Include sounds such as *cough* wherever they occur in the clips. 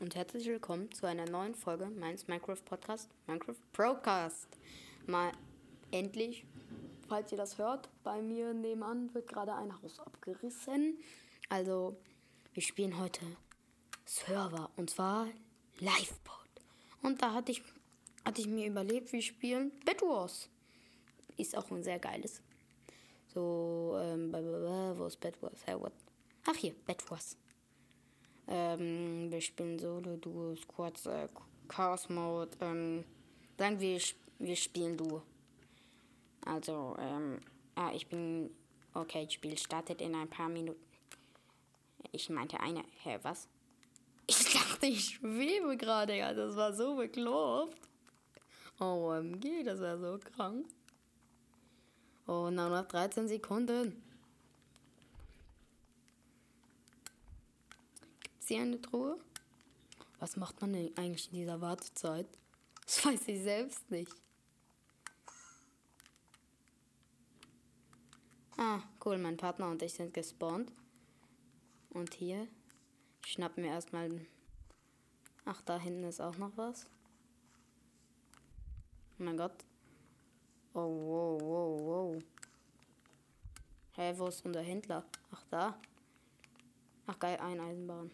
und herzlich willkommen zu einer neuen Folge meines Minecraft Podcast, Minecraft Procast. Mal endlich, falls ihr das hört, bei mir nebenan wird gerade ein Haus abgerissen. Also, wir spielen heute Server und zwar Livebot. Und da hatte ich, hatte ich mir überlegt, wir spielen Bed Wars. Ist auch ein sehr geiles. So, ähm, wo ist Bed Wars? Hey, what? Ach hier, Bed Wars. Ähm, wir spielen Solo, Duo, Squads, äh, Chaos Mode. Ähm, sagen wir, wir spielen Duo. Also, ähm, ah, ich bin. Okay, Spiel startet in ein paar Minuten. Ich meinte eine. Hä, was? *laughs* Ich dachte, ich schwebe gerade, ja. Das war so bekloppt. OMG, das war so krank. Oh, nur noch 13 Sekunden. Sie eine Truhe? Was macht man denn eigentlich in dieser Wartezeit? Das weiß ich selbst nicht. Ah, cool, mein Partner und ich sind gespawnt. Und hier schnappen wir erstmal. Ach, da hinten ist auch noch was. Oh mein Gott. Oh, wow, wow, wow. Hä, hey, wo ist unser Händler? Ach, da. Ach, geil, ein Eisenbahn.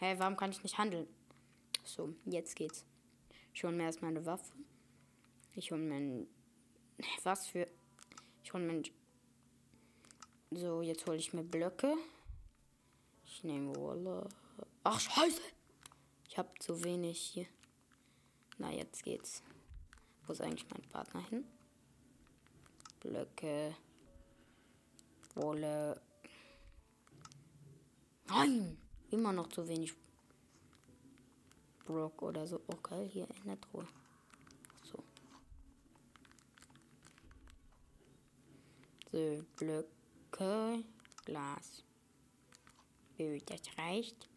Hä, warum kann ich nicht handeln? So, jetzt geht's. Ich hole mir erstmal eine Waffe. Ich hole mir ein. Was für. Ich hole mir ein. So, jetzt hole ich mir Blöcke. Ich nehme Wolle. Ach, Scheiße! Ich habe zu wenig hier. Na, jetzt geht's. Wo ist eigentlich mein Partner hin? Blöcke. Wolle. Nein! Immer noch zu wenig Brock oder so. Oh geil, hier in der Truhe. So. So, Blöcke, Glas. So, das reicht.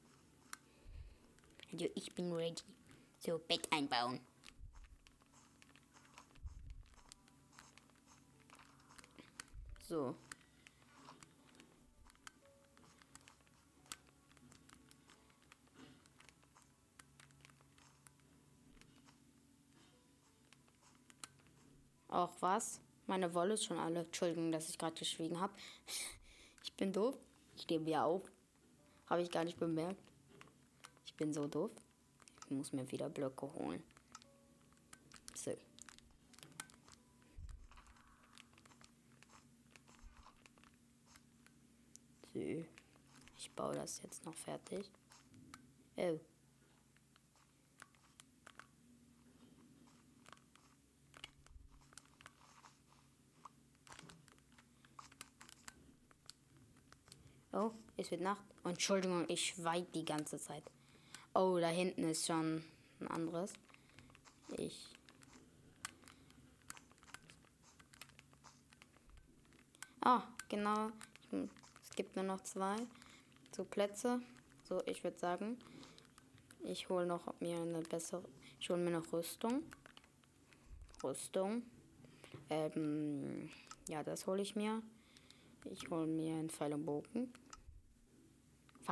Also ich bin ready. So, Bett einbauen. So. Auch was? Meine Wolle ist schon alle. Entschuldigung, dass ich gerade geschwiegen habe. *laughs* Ich bin doof. Ich gebe ja auf. Habe ich gar nicht bemerkt. Ich bin so doof. Ich muss mir wieder Blöcke holen. So. So. Ich baue das jetzt noch fertig. Oh. Oh, es wird Nacht. Entschuldigung, ich schweige die ganze Zeit. Oh, da hinten ist schon ein anderes. Ich. Ah, genau. Es gibt nur noch zwei so Plätze. So, ich würde sagen, ich hole noch mir eine bessere. Ich hole mir noch Rüstung. Rüstung. Ähm, ja, das hole ich mir. Ich hole mir einen Pfeil und Bogen.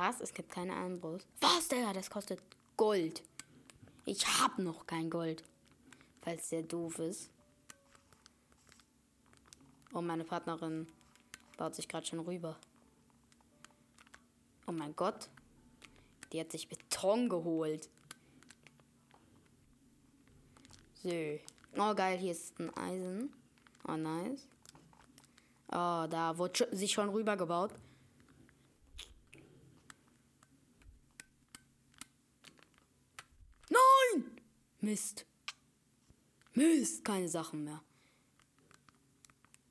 Was? Es gibt keine Armbrust. Was, Digga? Das kostet Gold. Ich hab noch kein Gold. Falls der doof ist. Oh, meine Partnerin baut sich gerade schon rüber. Oh mein Gott. Die hat sich Beton geholt. So. Oh, geil, hier ist ein Eisen. Oh, nice. Oh, da wurde sich schon rübergebaut. Nein! Mist. Mist, keine Sachen mehr.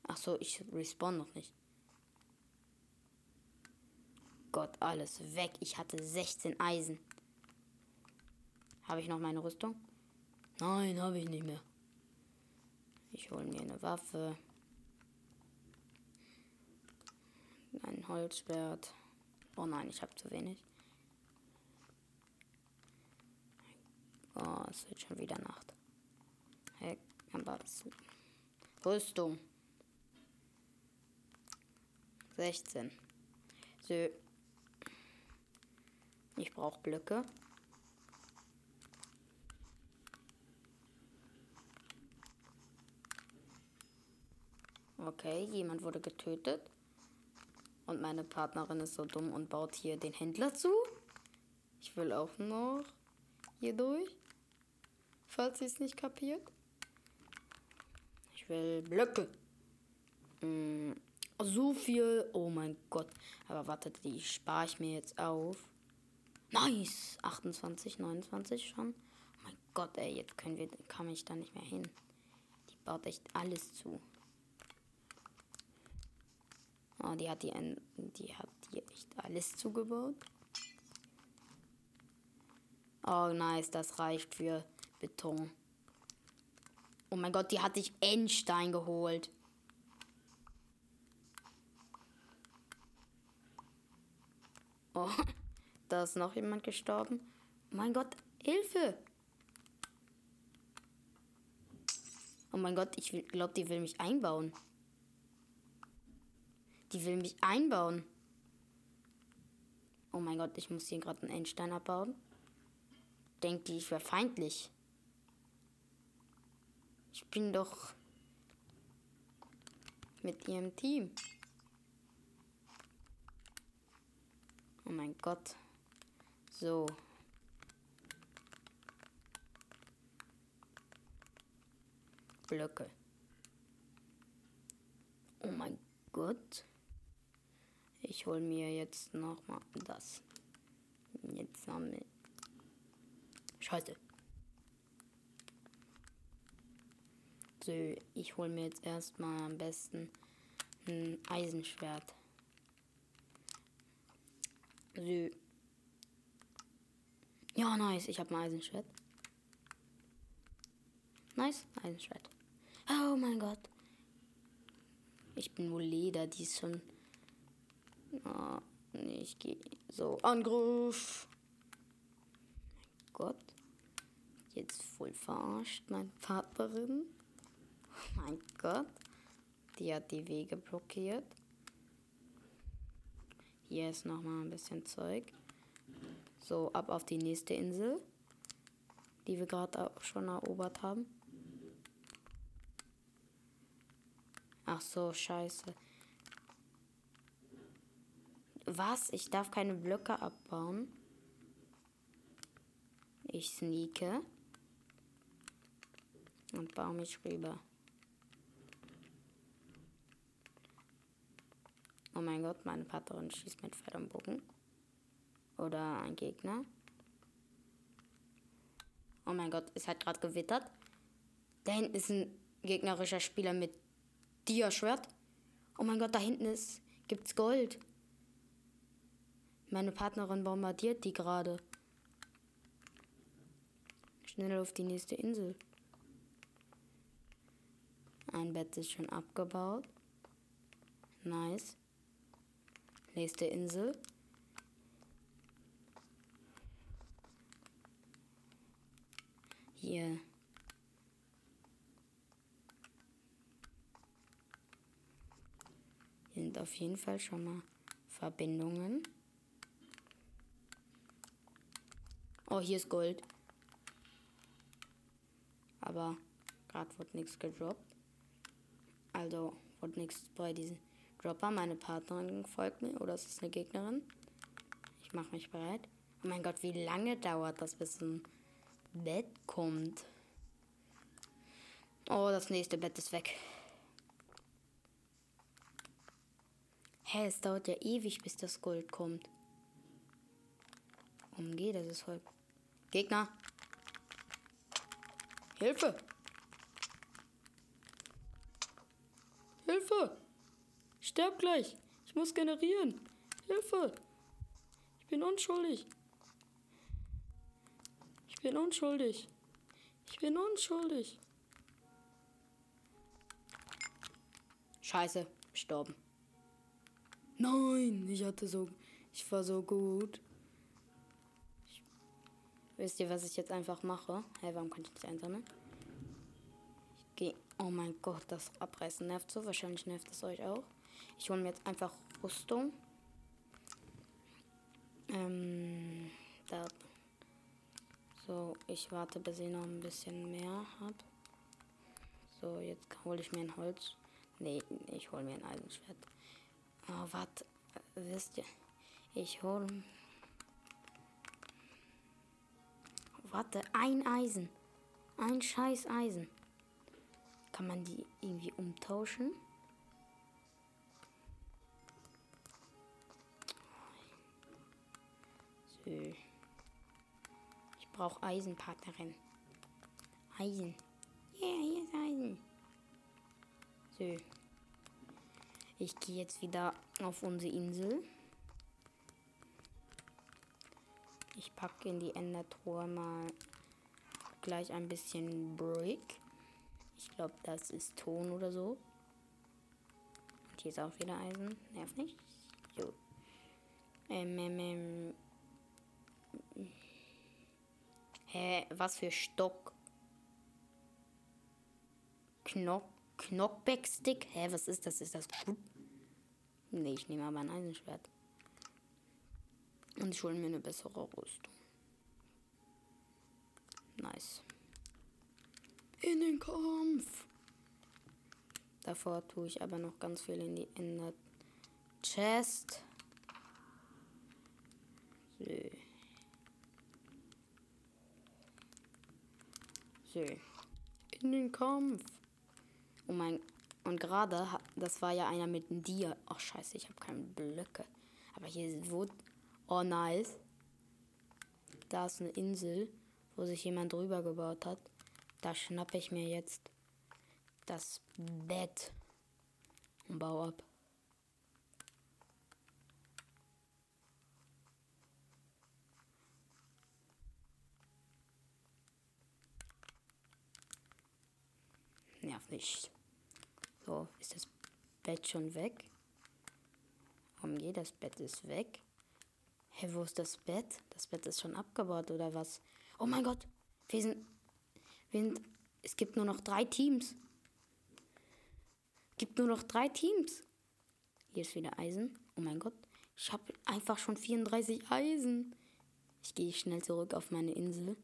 Ach so, ich respawn noch nicht. Gott, alles weg. Ich hatte 16 Eisen. Habe ich noch meine Rüstung? Nein, habe ich nicht mehr. Ich hole mir eine Waffe. Ein Holzschwert. Oh nein, ich habe zu wenig. Oh, es wird schon wieder Nacht. Heck, aber Rüstung. 16. So. Ich brauche Blöcke. Okay, jemand wurde getötet. Und meine Partnerin ist so dumm und baut hier den Händler zu. Ich will auch noch hier durch. Falls sie es nicht kapiert. Ich will Blöcke. Mm, so viel. Oh mein Gott. Aber wartet, die spare ich mir jetzt auf. Nice. 28, 29 schon. Oh mein Gott, ey, jetzt können wir, kann ich da nicht mehr hin. Die baut echt alles zu. Oh, die hat die, die hat hier echt alles zugebaut. Oh, nice, das reicht für Beton. Oh mein Gott, die hatte ich Endstein geholt. Oh, *laughs* da ist noch jemand gestorben. Mein Gott, Hilfe! Oh mein Gott, ich glaube, die will mich einbauen. Die will mich einbauen. Oh mein Gott, ich muss hier gerade einen Endstein abbauen. Denkt die, ich wäre feindlich. Ich bin doch mit ihrem Team. Oh mein Gott. So. Blöcke. Oh mein Gott. Ich hole mir jetzt noch mal das. Jetzt sammle. Scheiße. So, ich hole mir jetzt erstmal am besten ein Eisenschwert. So. Ja, nice. Ich habe ein Eisenschwert. Nice, Eisenschwert. Oh mein Gott. Ich bin wohl Leder, die ist schon Oh, nee, ich gehe so. Angriff. Mein Gott. Jetzt voll verarscht, meine Partnerin. Oh mein Gott. Die hat die Wege blockiert. Hier ist nochmal ein bisschen Zeug. So, ab auf die nächste Insel. Die wir gerade auch schon erobert haben. Ach so, scheiße. Was? Ich darf keine Blöcke abbauen. Ich sneake. Und baue mich rüber. Oh mein Gott, meine Partnerin schießt mit Pferd am Bogen. Oder ein Gegner. Oh mein Gott, es hat gerade gewittert. Da hinten ist ein gegnerischer Spieler mit Dia-Schwert. Oh mein Gott, da hinten ist, gibt's Gold. Meine Partnerin bombardiert die gerade. Schnell auf die nächste Insel. Ein Bett ist schon abgebaut. Nice. Nächste Insel. Hier. Hier sind auf jeden Fall schon mal Verbindungen. Oh, hier ist Gold. Aber gerade wird nichts gedroppt. Also wird nichts bei diesem Dropper. Meine Partnerin folgt mir. Oder ist es eine Gegnerin? Ich mache mich bereit. Oh mein Gott, wie lange dauert das, bis ein Bett kommt? Oh, das nächste Bett ist weg. Hä, hey, es dauert ja ewig, bis das Gold kommt. Umgeh, das ist voll Gegner. Hilfe! Hilfe! Sterb gleich! Ich muss generieren! Hilfe! Ich bin unschuldig! Ich bin unschuldig! Ich bin unschuldig! Scheiße, gestorben. Nein, ich hatte so. Ich war so gut. Wisst ihr, was ich jetzt einfach mache? Hä, hey, warum kann ich nicht einsammeln? Oh mein Gott, das Abreißen nervt so. Wahrscheinlich nervt es euch auch. Ich hole mir jetzt einfach Rüstung. Ähm, ab. So, ich warte, bis ich noch ein bisschen mehr habe. So, jetzt hole ich mir ein Holz. Nee, ich hole mir ein Eisenschwert. Oh, warte. Wisst ihr? Ich hole. Warte, ein Eisen. Ein scheiß Eisen. Kann man die irgendwie umtauschen? So. Ich brauche Eisenpartnerin. Eisen. Yeah, hier ist Eisen. So. Ich gehe jetzt wieder auf unsere Insel. Ich packe in die Endertruhe mal gleich ein bisschen Brick. Ich glaube, das ist Ton oder so. Und hier ist auch wieder Eisen. Nervt nicht. So. Ähm, ähm, ähm. Hä, was für Stock? Knock, Knockback-Stick? Hä, was ist das? Ist das gut? Nee, ich nehme aber ein Eisenschwert. Und ich hole mir eine bessere Rüstung. Nice. In den Kampf! Davor tue ich aber noch ganz viel in die Ender Chest. So. So. In den Kampf. Oh mein. Und gerade, das war ja einer mit einem Dia. Ach scheiße, ich habe keine Blöcke. Aber hier wurde. Oh nice. Da ist eine Insel, wo sich jemand drüber gebaut hat. Da schnappe ich mir jetzt das Bett und baue ab. Nerv nicht. So, ist das Bett schon weg? Warum geht das Bett ist weg? Hä, hey, wo ist das Bett? Das Bett ist schon abgebaut oder was? Oh mein Gott, wir sind, wir sind, es gibt nur noch drei Teams. Es gibt nur noch drei Teams. Hier ist wieder Eisen. Oh mein Gott, ich habe einfach schon 34 Eisen. Ich gehe schnell zurück auf meine Insel.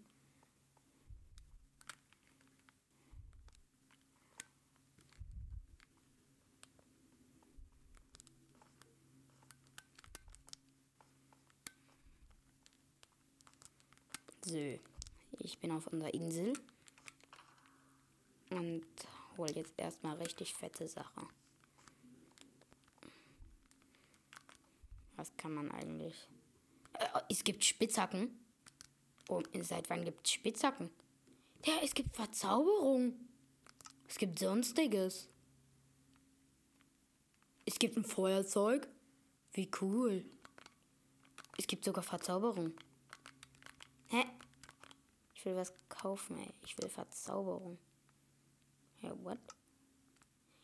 So, ich bin auf unserer Insel und hole jetzt erstmal richtig fette Sachen. Was kann man eigentlich? Äh, es gibt Spitzhacken. Oh, seit wann gibt es Spitzhacken? Ja, es gibt Verzauberung. Es gibt sonstiges. Es gibt ein Feuerzeug. Wie cool. Es gibt sogar Verzauberung. Hä? Ich will was kaufen, ey. Ich will Verzauberung. Hä, what?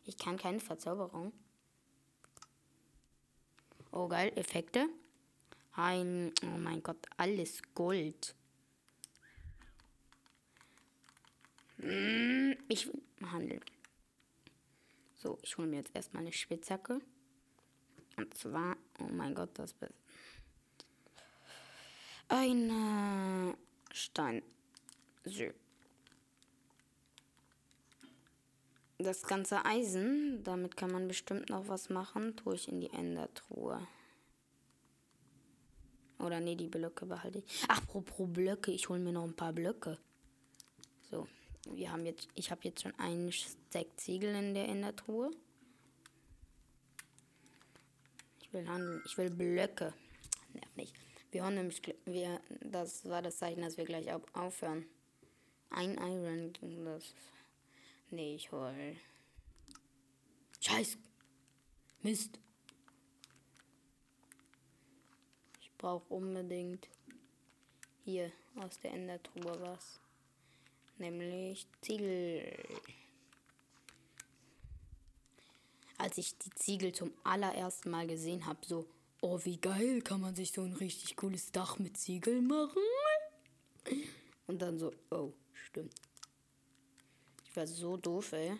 Ich kann keine Verzauberung. Oh, geil. Effekte. Ein, oh mein Gott, alles Gold. Mm, ich will handeln. So, ich hole mir jetzt erstmal eine Spitzhacke. Und zwar, oh mein Gott, das ein äh, Stein. So. Das ganze Eisen, damit kann man bestimmt noch was machen, tue ich in die Endertruhe. Oder nee, die Blöcke behalte ich. Ach, pro, Blöcke, ich hole mir noch ein paar Blöcke. So, wir haben jetzt, ich habe jetzt schon einen Stack Ziegel in der Endertruhe. Ich will handeln, ich will Blöcke. Nerv nicht. Wir hören nämlich, wir, das war das Zeichen, dass wir gleich aufhören. Ein Iron, das. Nee, ich hol. Scheiß! Mist! Ich brauche unbedingt hier aus der Endertruhe was. Nämlich Ziegel. Als ich die Ziegel zum allerersten Mal gesehen habe, so Oh, wie geil, kann man sich so ein richtig cooles Dach mit Ziegeln machen? Und dann so, oh, stimmt. Ich war so doof, ey.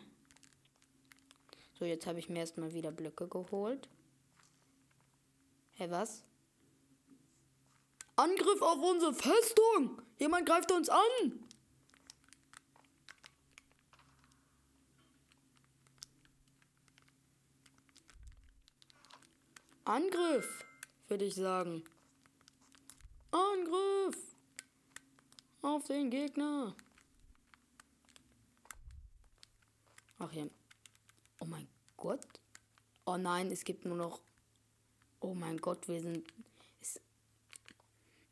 So, jetzt habe ich mir erstmal wieder Blöcke geholt. Hä, hey, was? Angriff auf unsere Festung! Jemand greift uns an! Angriff, würde ich sagen. Angriff auf den Gegner. Ach ja. Oh mein Gott. Oh nein, es gibt nur noch. Oh mein Gott, wir sind. Es,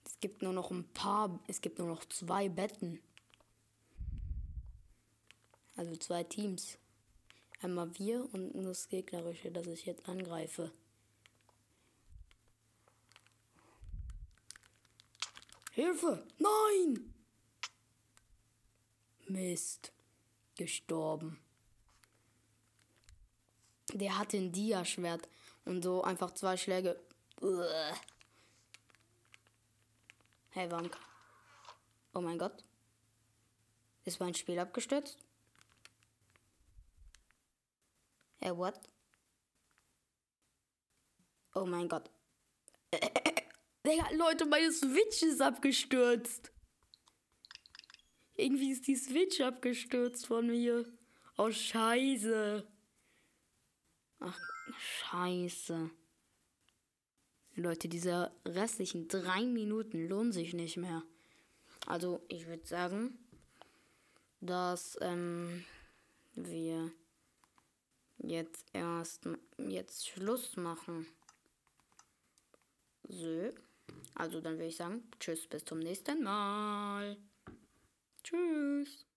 es gibt nur noch ein paar. Es gibt nur noch zwei Betten. Also zwei Teams. Einmal wir und das Gegnerische, das ich jetzt angreife. Hilfe! Nein! Mist. Gestorben. Der hatte ein Dia-Schwert und so einfach zwei Schläge. Hey, warum? Oh mein Gott. Ist mein Spiel abgestürzt? Hey, what? Oh mein Gott. *laughs* Digga, Leute, meine Switch ist abgestürzt. Irgendwie ist die Switch abgestürzt von mir. Oh, scheiße. Ach, scheiße. Leute, diese restlichen drei Minuten lohnen sich nicht mehr. Also, ich würde sagen, dass ähm, wir jetzt erst jetzt Schluss machen. So. Also dann würde ich sagen, tschüss, bis zum nächsten Mal. Tschüss.